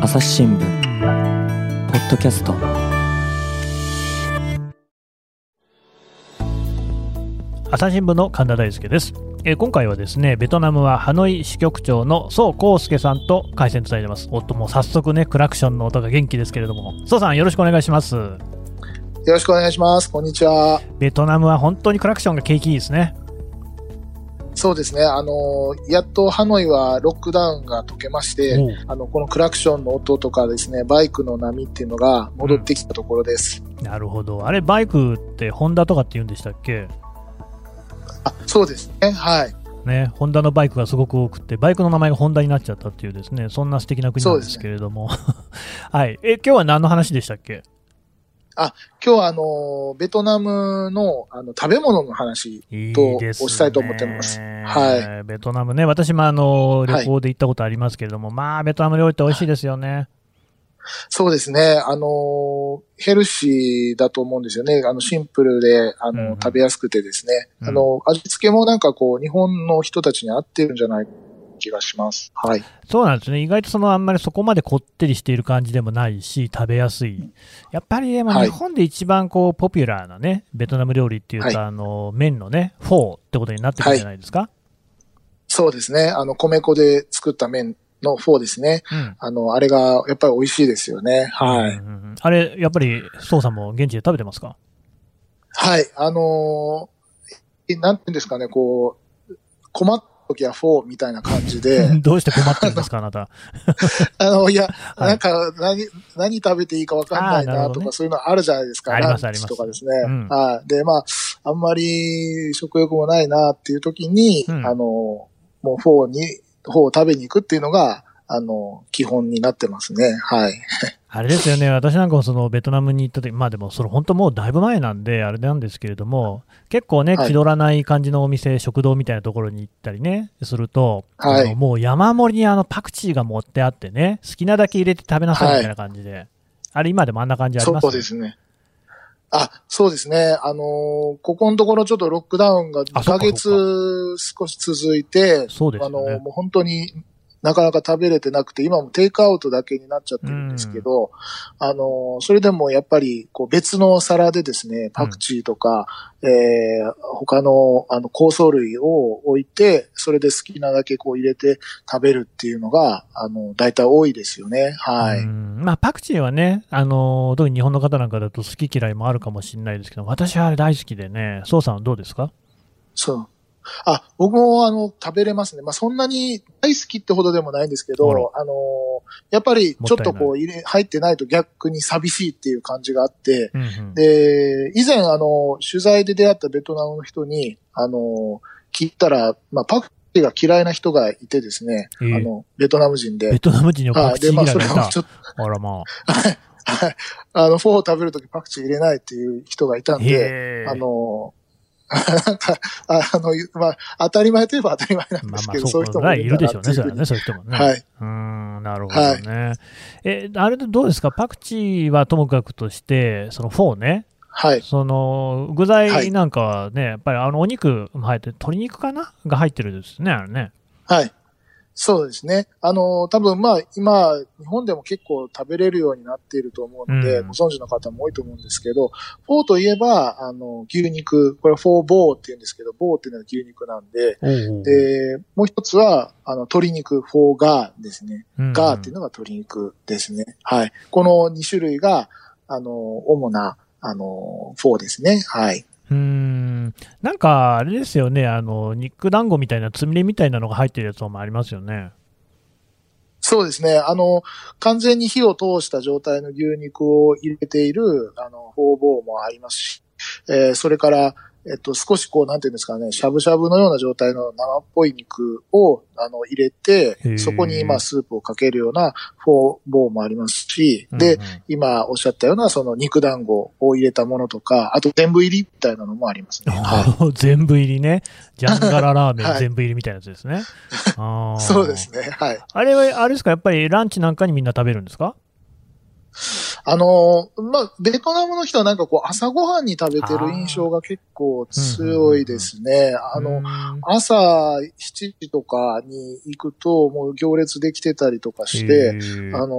朝日新聞ポッドキャスト。朝日新聞の神田大輔です、えー今回はですねベトナムはハノイ支局長の宋康介さんと回線つないでます。おっともう早速ねクラクションの音が元気ですけれども。宋さんよろしくお願いします。よろしくお願いします。こんにちは。ベトナムは本当にクラクションが景気いいですねそうですね。あの、やっとハノイはロックダウンが解けまして、おうあの、このクラクションの音とかですね、バイクの波っていうのが戻ってきたところです。なるほどあれバイクってホンダとかって言うんでしたっけ？あ、そうですね。はい。ね、ホンダのバイクがすごく多くて、バイクの名前がホンダになっちゃったっていうですね、そんな素敵な国なんですけれども。はい。え、今日は何の話でしたっけ？今日はあの、ベトナムのあの食べ物の話。いいと。おしたいと思ってますはベトナムね、私もあの、はい旅行で行ったことありますけれども、まあ、ベトナム料理って美味しいですよね。そうですね。あの、ヘルシーだと思うんですよね。あの、シンプルで、あの、うんうん食べやすくてですね。うんあの、味付けもなんかこう、日本の人たちに合ってるんじゃない気がします。はい。そうなんですね。意外とそのあんまりそこまでこってりしている感じでもないし、食べやすい。やっぱりでもはい日本で一番こう、ポピュラーなね、ベトナム料理っていうと、はいあの、麺のね、フォーってことになってくるんじゃないですか？そうですね。あの、米粉で作った麺のフォーですね。うん。あの、あれがやっぱり美味しいですよね。はい。うんうんうんあれ、やっぱり、宋さんも現地で食べてますか？はい。あのーなんていうんですかね、こう、困った時はフォーみたいな感じで、どうして困ってるんですか、あなた。あの、いや、はいなんか、何、何食べていいかわかんないなとか、ねそういうのあるじゃないですか。ありますランチとかですね。うんはい。で、まあ、あんまり食欲もないなっていう時に、うんあの、もうフォーに、フォーを食べに行くっていうのが、あの、基本になってますね。はい。あれですよね、私なんかもそのベトナムに行った時まあでも、それ本当もうだいぶ前なんで、あれなんですけれども、結構ね、はい気取らない感じのお店、食堂みたいなところに行ったりね、すると、はいもう山盛りにあのパクチーが盛ってあってね、好きなだけ入れて食べなさいみたいな感じで、あれ、今でもあんな感じあります？そうですね。あ、そうですね。あのーここのところちょっとロックダウンが2あそっかヶ月少し続いて、そうですあのーもう本当になかなか食べれてなくて、今もテイクアウトだけになっちゃってるんですけど、あのーそれでもやっぱりこう別の皿でですね、パクチーとか、えー他のあの香草類を置いて、それで好きなだけこう入れて食べるっていうのが、あの、大体多いですよね。はい。うんまあ、パクチーはね、あの特に日本の方なんかだと好き嫌いもあるかもしれないですけど、私はあれ大好きでね、宋さんはどうですか？そう。あ、僕もあの、食べれますね。まあ、そんなに大好きってほどでもないんですけど、あのーやっぱりちょっとこう入れ、入ってないと逆に寂しいっていう感じがあって、うんうんで、以前あの、取材で出会ったベトナムの人に、あの、聞いたら、まあ、パクチーが嫌いな人がいてですね、ええあの、ベトナム人でベ。トナム人にはパはい。クチーで、まあ、嫌いがいた。それをちょっと、あらまあ。はい。あの、フォーを食べるときパクチー入れないっていう人がいたんで、あの、なんか、ああの、まあ、当たり前といえば当たり前なんまあまあ、ですけど、そうか、そういう人もいるでしょうね、それはね、そういう人もね。はい。うーん、なるほどね。え、あれでどうですか、パクチーはともかくとして、そのフォーね、はい。その具材なんかはね、やっぱりあのお肉も入って、鶏肉かな？が入ってるんですね、あれね。はい。そうですね。あの、多分まあ、今、日本でも結構食べれるようになっていると思うので、うんご存知の方も多いと思うんですけど、フォーといえば、あの、牛肉、これフォーボーって言うんですけど、ボーっていうのは牛肉なんで、おうおうで、もう一つは、あの、鶏肉、フォーガーですね。うんガーっていうのが鶏肉ですね。はい。この2種類が、あの、主な、あの、フォーですね。はい。うん、なんかあれですよね、あの肉団子みたいな、つみれみたいなのが入ってるやつもありますよね。そうですね。あの、完全に火を通した状態の牛肉を入れている、あの、方々もありますし、えーそれから、えっと、少しこう、なんていうんですかね、しゃぶしゃぶのような状態の生っぽい肉を、あの、入れへて、ーそこに、まあ、スープをかけるようなフォーボーもありますし、でうんうん、今おっしゃったような、その肉団子を入れたものとか、あと全部入りみたいなのもありますね。は 全部入りね、ジャンガララーメ はいン全部入りみたいなやつですね。そうですね。はい。あれは、あれですか、やっぱりランチなんかにみんな食べるんですか？あのーまあ、ベトナムの人はなんかこう、朝ごはんに食べてる印象が結構強いですね。あの、うん。朝7時とかに行くと、もう行列できてたりとかして、あの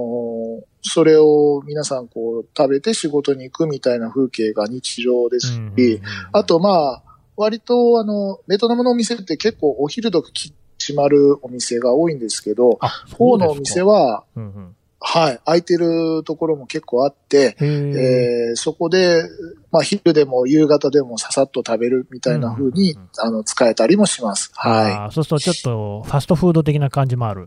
ーそれを皆さんこう、食べて仕事に行くみたいな風景が日常ですし、あとまあ、割とあの、ベトナムのお店って結構お昼時き閉まるお店が多いんですけど、あ、フォーのお店は、うんうんはい、空いてるところも結構あって、えーそこで、まあ昼でも夕方でもささっと食べるみたいな風に、うんうんうんあの、使えたりもします。はあーそうするとちょっとファストフード的な感じもある。い。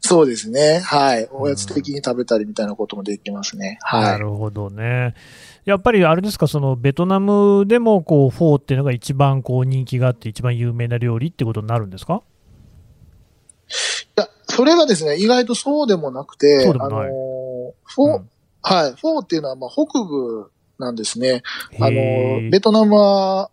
そうですね。はい。おやつ的に食べたりみたいなこともできますね。はないるほどね。やっぱりあれですか、そのベトナムでもこうフォーっていうのが一番こう人気があって、一番有名な料理ってことになるんですか？それがですね、意外とそうでもなくて、あのーフォー、うん。はい、フォーっていうのはまあ北部なんですね。あのベトナムは、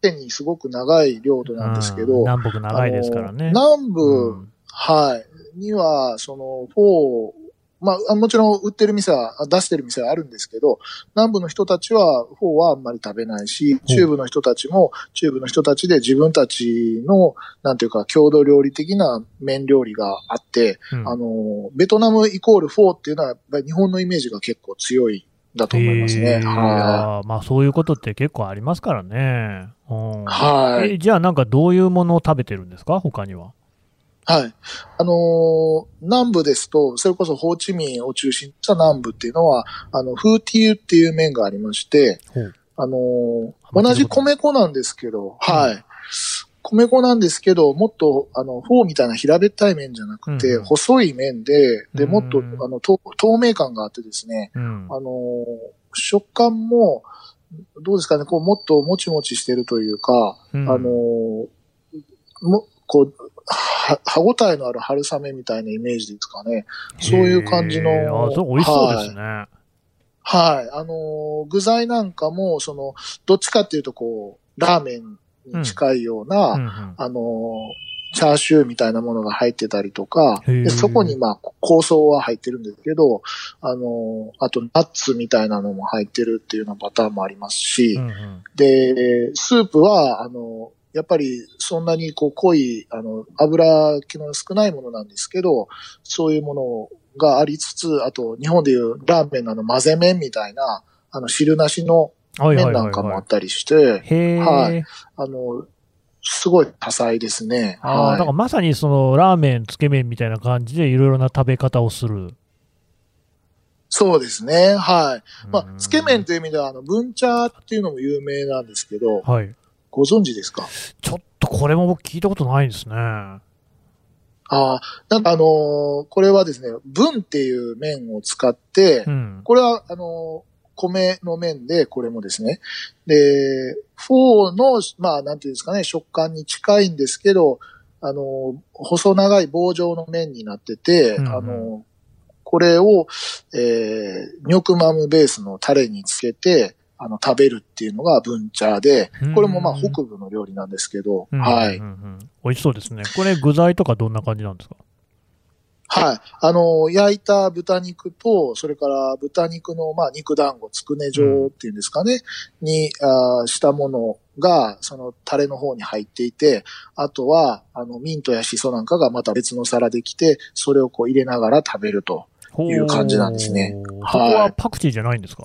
縦にすごく長い領土なんですけど、うん。南北長いですからね。南部、うん。はい、には、その、フォー、まあ、あもちろん売ってる店は、出してる店はあるんですけど、南部の人たちは、フォーはあんまり食べないし、中部の人たちも、中部の人たちで自分たちの、なんていうか、郷土料理的な麺料理があって、うんあの、ベトナムイコールフォーっていうのは、日本のイメージが結構強いんだと思いますね。へーはあーまあそういうことって結構ありますからね。うんい。はい。えじゃあなんかどういうものを食べてるんですか？他には。はい。あのー南部ですと、それこそホーチミンを中心とした南部っていうのは、あの、フーティーユっていう麺がありまして、ほう。あのー同じ米粉なんですけど、はい。米粉なんですけど、もっと、あの、フォーみたいな平べったい麺じゃなくて、うん。細い麺で、で、もっと、うんあの、透透明感があってですね、うん。あのー食感も、どうですかね、こう、もっともちもちしてるというか、うん。あのーも、こう、は、歯応えのある春雨みたいなイメージですかね。そういう感じのあ、そう、美味しそうですね。はい。あのー具材なんかも、その、どっちかっていうと、こう、ラーメンに近いような、うんうんあのーチャーシューみたいなものが入ってたりとか、でそこにまあ、香草は入ってるんですけど、あのーあと、ナッツみたいなのも入ってるっていうようなパターンもありますし、うんうんで、スープは、あの、やっぱりそんなにこう濃い、あの、油気の少ないものなんですけど、そういうものがありつつ、あと日本でいうラーメンのあの混ぜ麺みたいな、あの汁なしの麺なんかもあっはたりして。はいあの、すごい多彩ですね。ああ、はいだからまさにそのラーメン、つけ麺みたいな感じでいろいろな食べ方をする。そうですね。はい。まあう、んつけ麺という意味では、あの、文茶っていうのも有名なんですけど、はい。ご存知ですか？ちょっとこれも僕聞いたことないですね。ああ、なんかあのーこれはですね、文っていう麺を使って、うん。これは、あの、米の麺で、これもですね。で、フォーの、まあ、なんていうんですかね、食感に近いんですけど、あの、細長い棒状の麺になってて、うんうんあの、これを、えー、ニョクマムベースのタレにつけて、あの、食べるっていうのが文茶で、これもまあ、うん北部の料理なんですけど、うんはいうん。うん美味しそうですね。これ具材とかどんな感じなんですか？はい。あの、焼いた豚肉と、それから豚肉の、まあ、肉団子、つくね状っていうんですかね、に、あーしたものが、そのタレの方に入っていて、あとは、あの、ミントやシソなんかがまた別の皿できて、それをこう入れながら食べると。いう感じなんですねほうそこはいはパクチーじゃないんですか？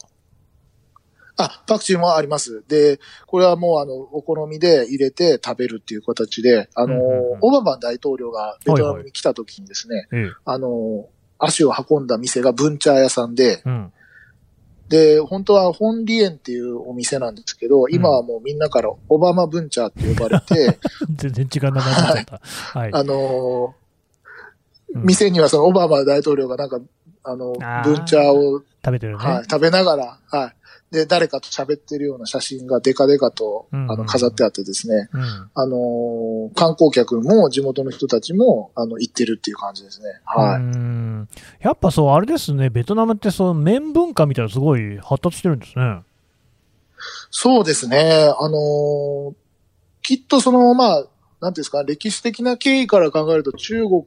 あ、パクチーもあります。で、これはもうあの、お好みで入れて食べるっていう形で、あの、うんうんうんオバマ大統領がベトナムに来た時にですね、ええ。あの、足を運んだ店が文茶屋さんで、うん。で、本当は本リエンっていうお店なんですけど、今はもうみんなからオバマ文茶って呼ばれて、全然違う名前になっちゃった。はい。あのーうん店にはそのオバマ大統領がなんか、あのあ、ー文茶を、食べてるね。はい、食べながら、はい。で、誰かと喋ってるような写真がデカデカと、うんうんあの、飾ってあってですね、うん。あのー観光客も地元の人たちも、あの、行ってるっていう感じですね。はうい。んやっぱそう、あれですね、ベトナムってそう麺文化みたいなのすごい発達してるんですね。そうですね。あのーきっとその、まあ、なんていうんですか、歴史的な経緯から考えると中国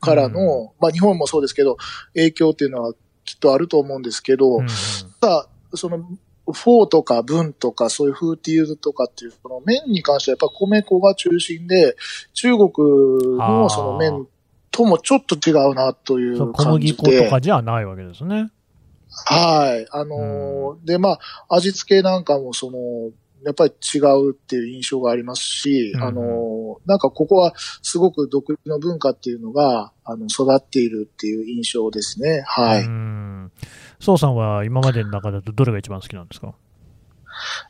からの、まあ日本もそうですけど、影響っていうのはきっとあると思うんですけど、うんただ、その、フォーとかブンとかそういうフーティウとかっていう、その麺に関してはやっぱ米粉が中心で、中国のその麺ともちょっと違うなといそうう感小麦粉じで。とかじゃないわけですね。はい。あのーで、まあ、味付けなんかもその、やっぱり違うっていう印象がありますし、うんあのーなんかここはすごく独自の文化っていうのが、あの、育っているっていう印象ですね。はい。うん。宋さんは今までの中だとどれが一番好きなんですか？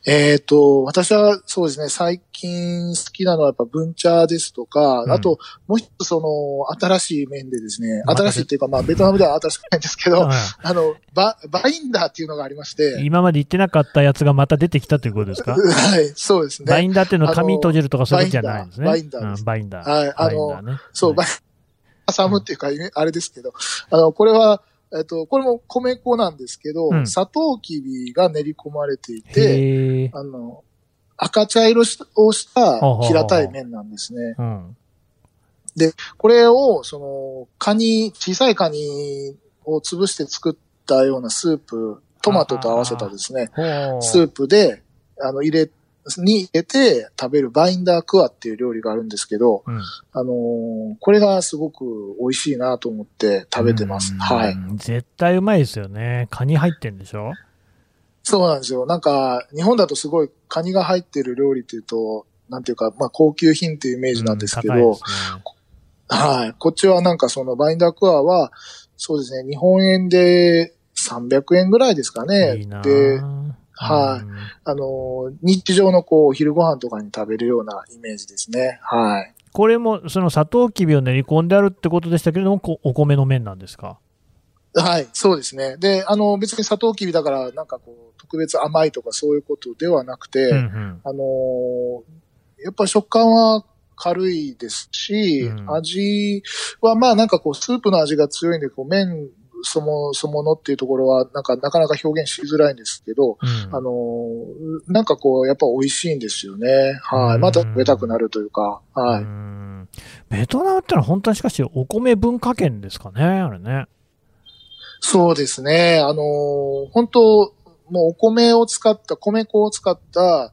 えっ、と、私はそうですね、最近好きなのはやっぱ文茶ですとか、うん。あと、もう一つその、新しい麺でですね、新しいっていうか、まあ、ベトナムでは新しくないんですけど、は あの、バ、バインダーっていうのがありまして、い今まで言ってなかったやつがまた出てきたということですか？はい、そうですね。バインダーっていうのは紙閉じるとかそういうことじゃないんですね。バインダーバインダーです。うんバインダー。はいあのバインダーね。そう、バイ挟むっていうか、あれですけど、あの、これは、えっと、これも米粉なんですけど、うんサトウキビが練り込まれていて。あの、赤茶色をした平たい麺なんですね。うん。これを、その、カニ、小さいカニを潰して作ったようなスープ、トマトと合わせたですね、スープで、あの、入れ、に入れて食べるバインダークワっていう料理があるんですけど、うんあのーこれがすごく美味しいなと思って食べてますうん。はい。。絶対うまいですよね。カニ入ってんでしょ？そうなんですよ。なんか、日本だとすごいカニが入ってる料理っていうと、なんていうか、まあ高級品っていうイメージなんですけど、うんねはい。こっちはなんかそのバインダークアは、そうですね、日本円で300円ぐらいですかね。いいなで、ぁはいうんあの、日常のこう、お昼ご飯とかに食べるようなイメージですね。はい。これも、そのサトウキビを練り込んであるってことでしたけれども、こお米の麺なんですか？はい、そうですね。で、あの、別にサトウキビだから、なんかこう、特別甘いとかそういうことではなくて、うんうんあのーやっぱり食感は軽いですし、うん味はまあなんかこう、スープの味が強いんで、こう、麺そもそものっていうところは、なんかなかなか表現しづらいんですけど、うんあのーなんかこう、やっぱ美味しいんですよね。はい。うんまた食べたくなるというか、はうい。んベトナムってのは本当にしかしお米文化圏ですかね、あれね。そうですね。あのー本当もうお米を使った、米粉を使った、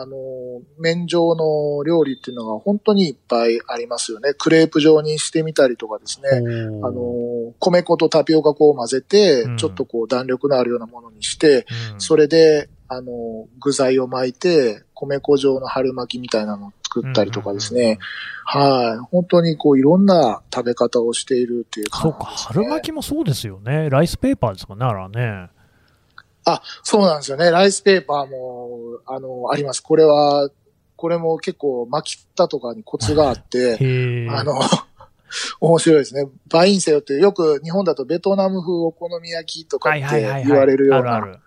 あのー麺状の料理っていうのが本当にいっぱいありますよね。クレープ状にしてみたりとかですね。あのー米粉とタピオカ粉を混ぜてうん、ちょっとこう弾力のあるようなものにして、うんそれで、あのー具材を巻いて、米粉状の春巻きみたいなのを作ったりとかですね。はい。本当にこういろんな食べ方をしているっていうそうか、感じです、ね。春巻きもそうですよね。ライスペーパーですもんね、あれはね。あ、そうなんですよね。ライスペーパーも、あの、あります。これは、これも結構巻き方とかにコツがあって。あの、面白いですね。バインセヨってよく日本だとベトナム風お好み焼きとかはって。言われるような。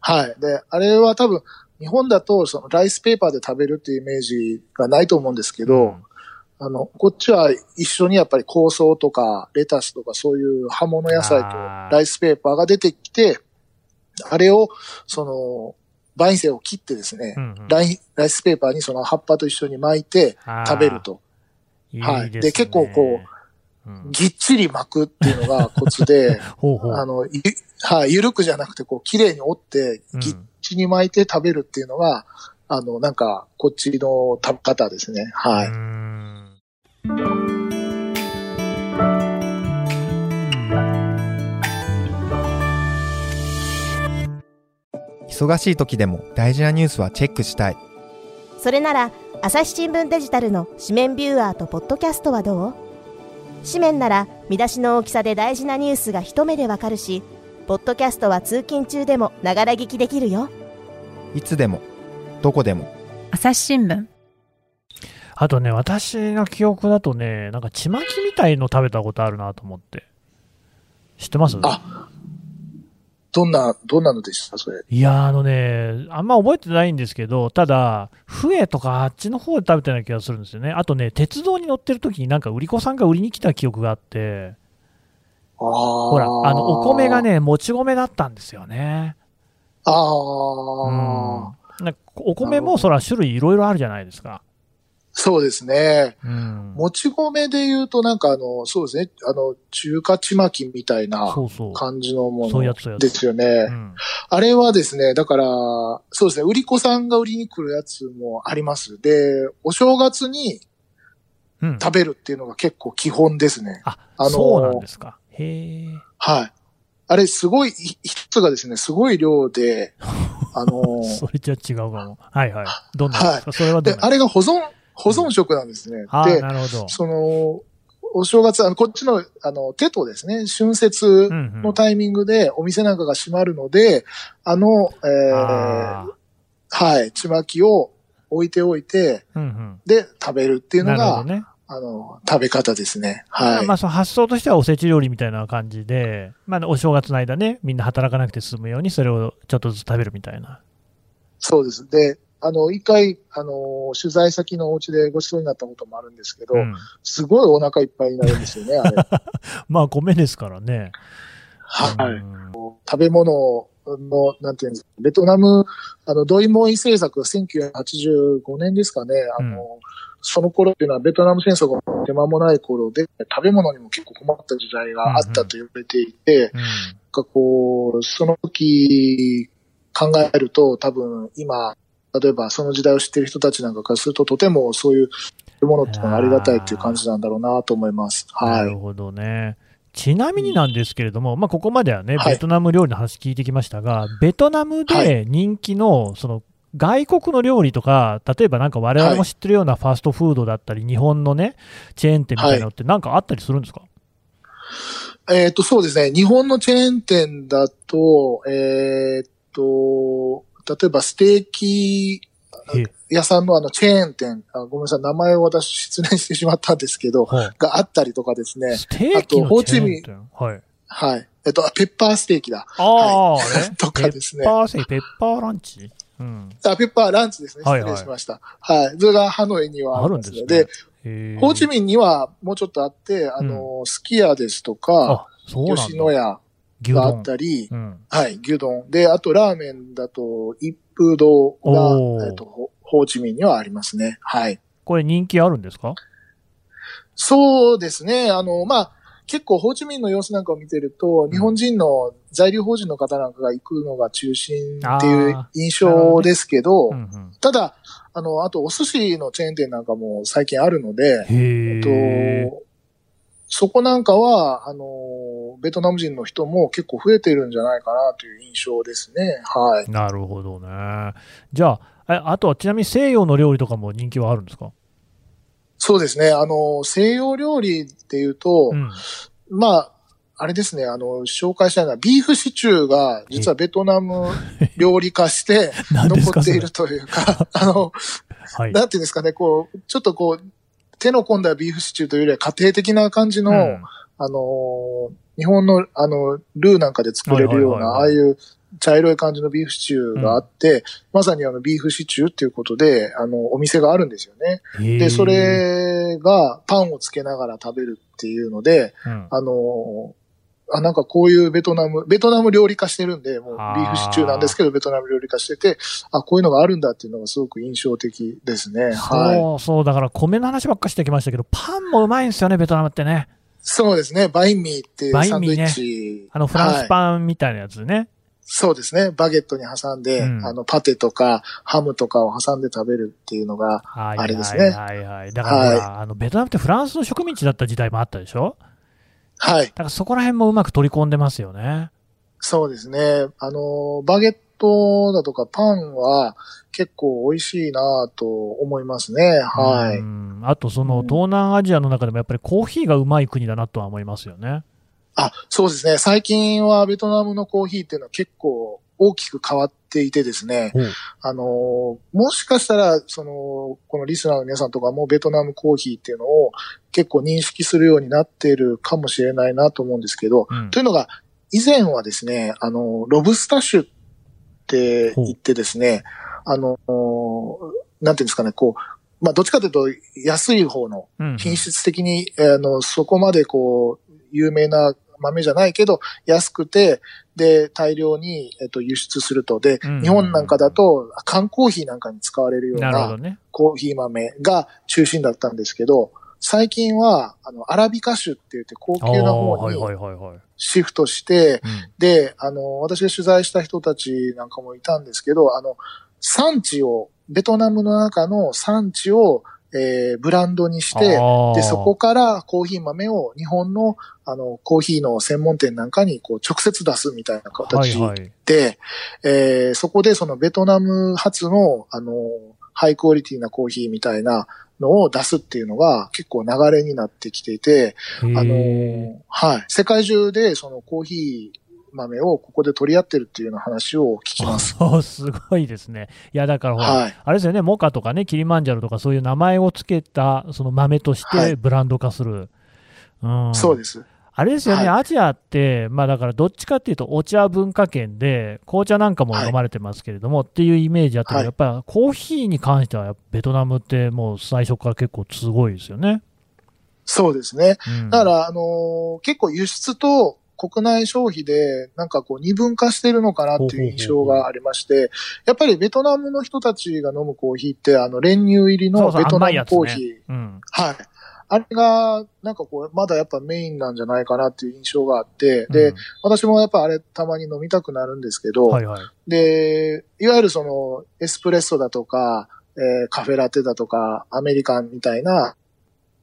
はい。で、あれは多分、日本だとそのライスペーパーで食べるっていうイメージがないと思うんですけど、うんあの、こっちは一緒にやっぱり香草とかレタスとかそういう葉物野菜とライスペーパーが出てきて、あれを、その、バインセを切ってですね、うんうんラインライスペーパーにその葉っぱと一緒に巻いて食べると。いいはいで結構こう、んぎっちり巻くっていうのがコツで、ほうほう。あの、ゆはい、ゆるくじゃなくて、こう、綺麗に折って、うんぎっちり巻いて食べるっていうのが、あの、なんか、こっちの食べ方ですね。はうい。忙しい時でも大事なニュースはチェックしたい。それなら朝日新聞デジタルの紙面ビューアーとポッドキャストはどう？紙面なら見出しの大きさで大事なニュースが一目でわかるしポッドキャストは通勤中でもながら聞きできるよ。いつでもどこでも。朝日新聞。あとね、私の記憶だとね、なんかちまきみたいの食べたことあるなと思って。知ってます？あどんな、どんなのでした？それ。いやー、あのね、あんま覚えてないんですけど、ただ、笛とかあっちの方で食べたような気がするんですよね。あとね、鉄道に乗ってる時になんか売り子さんが売りに来た記憶があって。ほら、あの、お米が。ね、もち米だったんですよね。あうんあ。なんかお米もそら種類いろいろあるじゃないですか。そうですね。うん。もち米で言うとなんかあの、そうですね。あの、中華ちまきみたいなそうそう。感じのものですよね。うん。あれはですね、だから、そうですね、売り子さんが売りに来るやつもあります。で、お正月にうん。食べるっていうのが結構基本ですね。あ、あのーそうなんですか。へえ。はい。あれ、すごい、ひ一つがですね、すごい量で、あのーそれじゃ違うかも。はいはい。どんなですか、それはどであれが保存、保存食なんですね。ああ、で、なるほど。その、お正月、あの、こっちの、あの、手とですね、春節うんうんのタイミングでお店なんかが閉まるので、あの、えー、あはい、ちまきを置いておいて、ーうんうん。で、食べるっていうのが、ね。あの、食べ方ですね。はい。まあ、その発想としてはおせち料理みたいな感じで、まあ、お正月の間ね、みんな働かなくて済むように、それをちょっとずつ食べるみたいな。そうです。で、あの、一回、あの、取材先のお家でご馳走になったこともあるんですけど、うん。すごいお腹いっぱいになるんですよね、あれ。まあ、米ですからね。はい。うん食べ物の、なんていうんですか、ベトナム、あの、ドイモイ政策が1985年ですかね、あの、その頃っていうのはベトナム戦争が手間もない頃で、食べ物にも結構困った時代があったと言われていて、うん。なんかこう、その時考えると多分今、例えばその時代を知ってる人たちなんかからするととてもそういうものっていうのがありがたいっていう感じなんだろうなと思います。なはい。るほどね。ちなみになんですけれども、まあ、ここまではね、はいベトナム料理の話聞いてきましたが、ベトナムはで人気の、その、外国の料理とか、例えばなんか我々も知ってるようなファーストフードだったり、日本のね、チェーン店みたいなのってなんかあったりするんですか、えっ、と、そうですね。日本のチェーン店だと、えっ、と、例えばステーキえ屋さんのあのチェーン店、あごめんなさい、名前を私失念してしまったんですけど、はいがあったりとかですね。ステーキのあとホーチミン店？はい。はい。えっと、ペッパーステーキだ。ああ、はいね とかですねペッパーセペッパーランチ？うん。あ、ペッパーランチですね。はいはい失礼しました。はい。それがハノイにはありますので、ホーチミンにはもうちょっとあって、あの、すき家ですとか。吉野家牛があっ丼。たり、うん。はい、牛丼。で、あとラーメンだと、一風堂がえっと、ホホーチミンにはありますね。はい。これ人気あるんですか？そうですね。あの、まあ、結構ホーチミンの様子なんかを見てると、日本人の在留邦人の方なんかが行くのが中心っていうあ印象ですけど、うんうん。ただ、あの、あとお寿司のチェーン店なんかも最近あるので、へえっと、そこなんかは、あの、ベトナム人の人も結構増えてるんじゃないかなという印象ですね。はい。なるほどね。じゃあ、えあとはちなみに西洋の料理とかも人気はあるんですか？そうですね。あの、西洋料理っていうと、うん。まあ、あれですね、あの、紹介したいのは、ビーフシチューが、実はベトナム料理化して、残っているというか、あの、はい。なんていうんですかね、こう、ちょっとこう、手の込んだビーフシチューというよりは家庭的な感じの、うん。あのー日本の、あの、ルーなんかで作れるような、ああいう茶色い感じのビーフシチューがあって、まさにあの、ビーフシチューっていうことで、あの、お店があるんですよね。で、そ、れがパンをつけながら食べるっていうので、うん。あのーあ、なんかこういうベトナム、ベトナム料理化してるんで、もうビーフシチューなんですけど、ベトナム料理化してて、あ、こういうのがあるんだっていうのがすごく印象的ですね。はい。そうそう、だから米の話ばっかしてきましたけど、パンもうまいんですよね、ベトナムってね。そうですね。バインミーっていうバインミーねサンドイッチ。あのフランスン。パンみたいなやつね。そうですね。バゲットに挟んで、うんあの、パテとかハムとかを挟んで食べるっていうのが、はいあれですねはいはいはい。だからほら、あの、ベトナムってフランスの植民地だった時代もあったでしょ？はい。だからそこら辺もうまく取り込んでますよね。そうですね。あの、バゲットだとかパンは結構美味しいなと思いますね。はい。うんあと、そのうん東南アジアの中でもやっぱりコーヒーがうまい国だなとは思いますよね。あ、そうですね。最近はベトナムのコーヒーっていうのは結構大きく変わっていてですね。ほうあの、もしかしたら、その、このリスナーの皆さんとかもベトナムコーヒーっていうのを結構認識するようになっているかもしれないなと思うんですけど、うんというのが、以前はですね、あの、ロブスタッシュって言ってですね、あの、なんていうんですかね、こう、まあ、どっちかというと安い方のうん品質的に、あの、そこまでこう、有名な、豆じゃないけど、安くて、で、大量に、えっと、輸出すると。で、うん日本なんかだと、缶コーヒーなんかに使われるような。コーヒー豆が中心だったんですけど、最近は、あの、アラビカ種って言って高級な方にはいはいはいはい。シフトして、うんで、あの、私が取材した人たちなんかもいたんですけど、あの、産地を、ベトナムの中の産地を、えーブランドにして、で、そこからコーヒー豆を日本の、あの、コーヒーの専門店なんかに、こう、直接出すみたいな形はいはい。で、えーそこでそのベトナム発の、あの、ハイクオリティなコーヒーみたいなのを出すっていうのが結構流れになってきていて、あの、はい。世界中でそのコーヒー豆をここで取り合ってるっていうような話を聞きます。そう、すごいですね。いや、だからほら、はい。あれですよね、モカとかね、キリマンジャロとかそういう名前をつけた、その豆としはいてブランド化する。うん。そうです。あれですよね、はアジアって、まあだからどっちかっていうと、お茶文化圏で、紅茶なんかも飲まれてますけれども、っていうイメージあったけど、はいやっぱりコーヒーに関しては、ベトナムってもう最初から結構すごいですよね。そうですね。うん、だから、あのー結構輸出と国内消費で、なんかこう二分化してるのかなっていう印象がありまして、やっぱりベトナムの人たちが飲むコーヒーって、あの、練乳入りのベトナムコーヒー。うん。はい。あれが、なんかこう、まだやっぱメインなんじゃないかなっていう印象があって、で、うん私もやっぱあれたまに飲みたくなるんですけど、はいはい。で、いわゆるその、エスプレッソだとか、えーカフェラテだとか、アメリカンみたいな、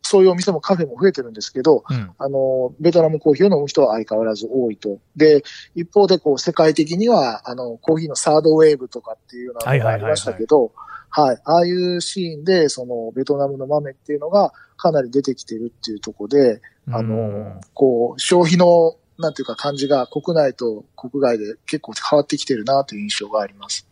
そういうお店もカフェも増えてるんですけど、うん。あの、ベトナムコーヒーを飲む人は相変わらず多いと。で、一方でこう、世界的には、あの、コーヒーのサードウェーブとかっていうのがありましたけど、はい。ああいうシーンで、その、ベトナムの豆っていうのがかなり出てきてるっていうところで、あうんの、こう、消費の、なんていうか感じが国内と国外で結構変わってきてるなという印象があります。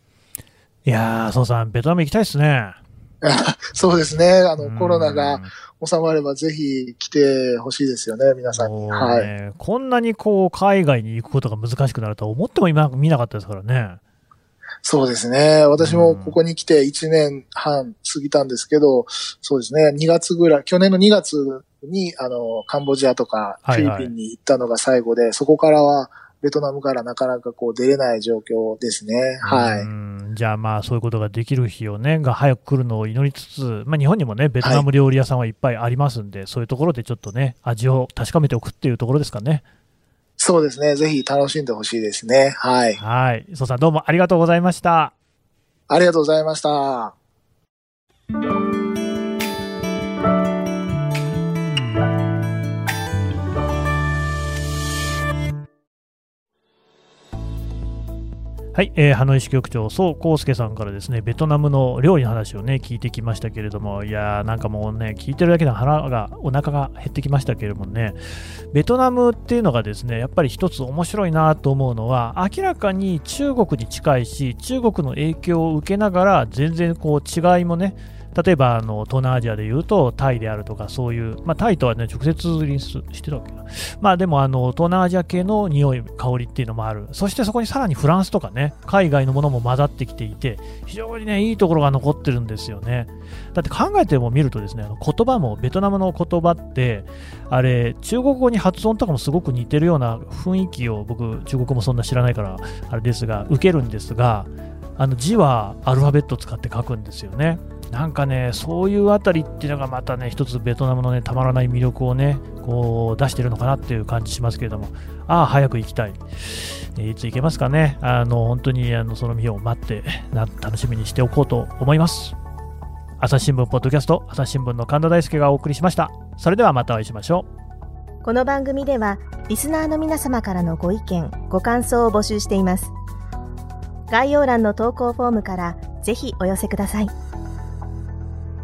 いやー、そうさん、ベトナム行きたいですね。そうですね。あの、うんコロナが収まればぜひ来てほしいですよね、皆さんに。もうはい。こんなにこう海外に行くことが難しくなるとは思っても今見なかったですからね。そうですね。私もここに来て1年半過ぎたんですけど、そうですね。2月ぐらい、去年の2月に、あの、カンボジアとかフィリピンに行ったのが最後で、そこからはベトナムからなかなかこう出れない状況ですね。はい。うんじゃあまあそういうことができる日をね、が早く来るのを祈りつつ、まあ日本にもね、ベトナム料理屋さんはいっぱいありますんで、そういうところでちょっとね、味を確かめておくっていうところですかね。そうですね。ぜひ楽しんでほしいですね。はい。はい。磯さんどうもありがとうございました。ありがとうございました。はい、えー、ハノイ支局長、宋康介さんからですね、ベトナムの料理の話をね、聞いてきましたけれども、いやー、なんかもうね、聞いてるだけで腹が、お腹が減ってきましたけれどもね、ベトナムっていうのがですね、やっぱり一つ面白いなと思うのは、明らかに中国に近いし、中国の影響を受けながら、全然こう違いもね、例えばあの東南アジアでいうとタイであるとかそういう、まあ、タイとはね直接リンスしてたわけな、まあでもあの東南アジア系の匂い、香りっていうのもある、そしてそこにさらにフランスとかね海外のものも混ざってきていて、非常にねいいところが残ってるんですよね。だって考えてもみるとですね言葉もベトナムの言葉ってあれ中国語に発音とかもすごく似てるような雰囲気を僕中国語もそんな知らないからあれですが受けるんですがあの字はアルファベット使って書くんですよね。なんかね、そういうあたりっていうのがまたね、一つベトナムのね、たまらない魅力をね、こう出してるのかなっていう感じしますけれども、ああ、早く行きたい。いつ行けますかね？あの、本当にあのその日を待って、楽しみにしておこうと思います。朝日新聞ポッドキャスト、朝日新聞の神田大輔がお送りしました。それではまたお会いしましょう。この番組ではリスナーの皆様からのご意見ご感想を募集しています概要欄の投稿フォームからぜひお寄せください